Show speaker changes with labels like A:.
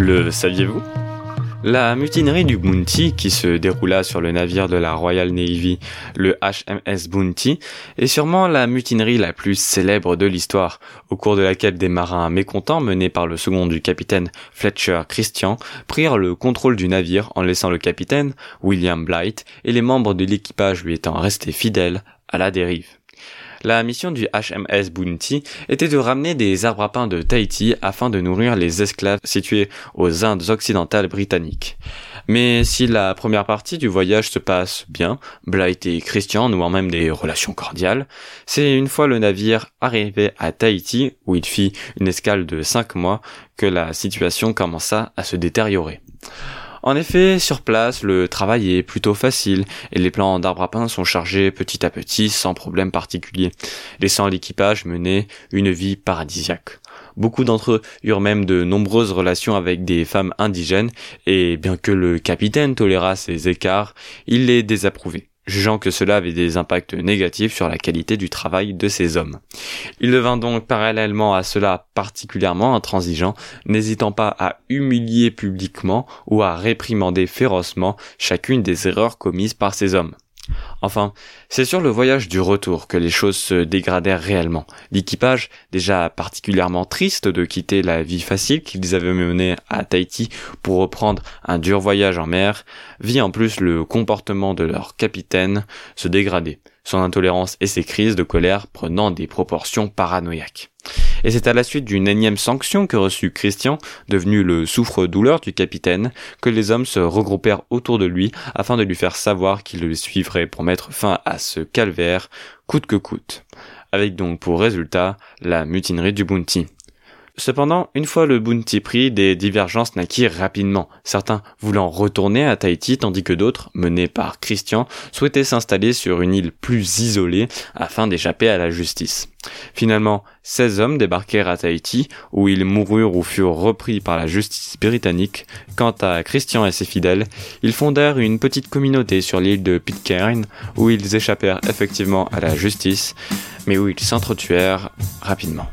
A: Le saviez-vous? La mutinerie du Bounty, qui se déroula sur le navire de la Royal Navy, le HMS Bounty, est sûrement la mutinerie la plus célèbre de l'histoire, au cours de laquelle des marins mécontents, menés par le second du capitaine Fletcher Christian, prirent le contrôle du navire en laissant le capitaine, William Blight, et les membres de l'équipage lui étant restés fidèles, à la dérive. La mission du HMS Bounty était de ramener des arbres à pain de Tahiti afin de nourrir les esclaves situés aux Indes occidentales britanniques. Mais si la première partie du voyage se passe bien, Blight et Christian nouant même des relations cordiales, c'est une fois le navire arrivé à Tahiti, où il fit une escale de cinq mois, que la situation commença à se détériorer. En effet, sur place, le travail est plutôt facile et les plants d'arbres à pain sont chargés petit à petit sans problème particulier, laissant l'équipage mener une vie paradisiaque. Beaucoup d'entre eux eurent même de nombreuses relations avec des femmes indigènes et bien que le capitaine toléra ces écarts, il les désapprouvait jugeant que cela avait des impacts négatifs sur la qualité du travail de ces hommes. Il devint donc parallèlement à cela particulièrement intransigeant, n'hésitant pas à humilier publiquement ou à réprimander férocement chacune des erreurs commises par ces hommes. Enfin, c'est sur le voyage du retour que les choses se dégradèrent réellement. L'équipage, déjà particulièrement triste de quitter la vie facile qu'ils avaient menée à Tahiti pour reprendre un dur voyage en mer, vit en plus le comportement de leur capitaine se dégrader son intolérance et ses crises de colère prenant des proportions paranoïaques. Et c'est à la suite d'une énième sanction que reçut Christian, devenu le souffre-douleur du capitaine, que les hommes se regroupèrent autour de lui afin de lui faire savoir qu'ils le suivraient pour mettre fin à ce calvaire, coûte que coûte. Avec donc pour résultat la mutinerie du Bounty. Cependant, une fois le Bounty pris, des divergences naquirent rapidement, certains voulant retourner à Tahiti tandis que d'autres, menés par Christian, souhaitaient s'installer sur une île plus isolée afin d'échapper à la justice. Finalement, 16 hommes débarquèrent à Tahiti, où ils moururent ou furent repris par la justice britannique. Quant à Christian et ses fidèles, ils fondèrent une petite communauté sur l'île de Pitcairn, où ils échappèrent effectivement à la justice, mais où ils s'entretuèrent rapidement.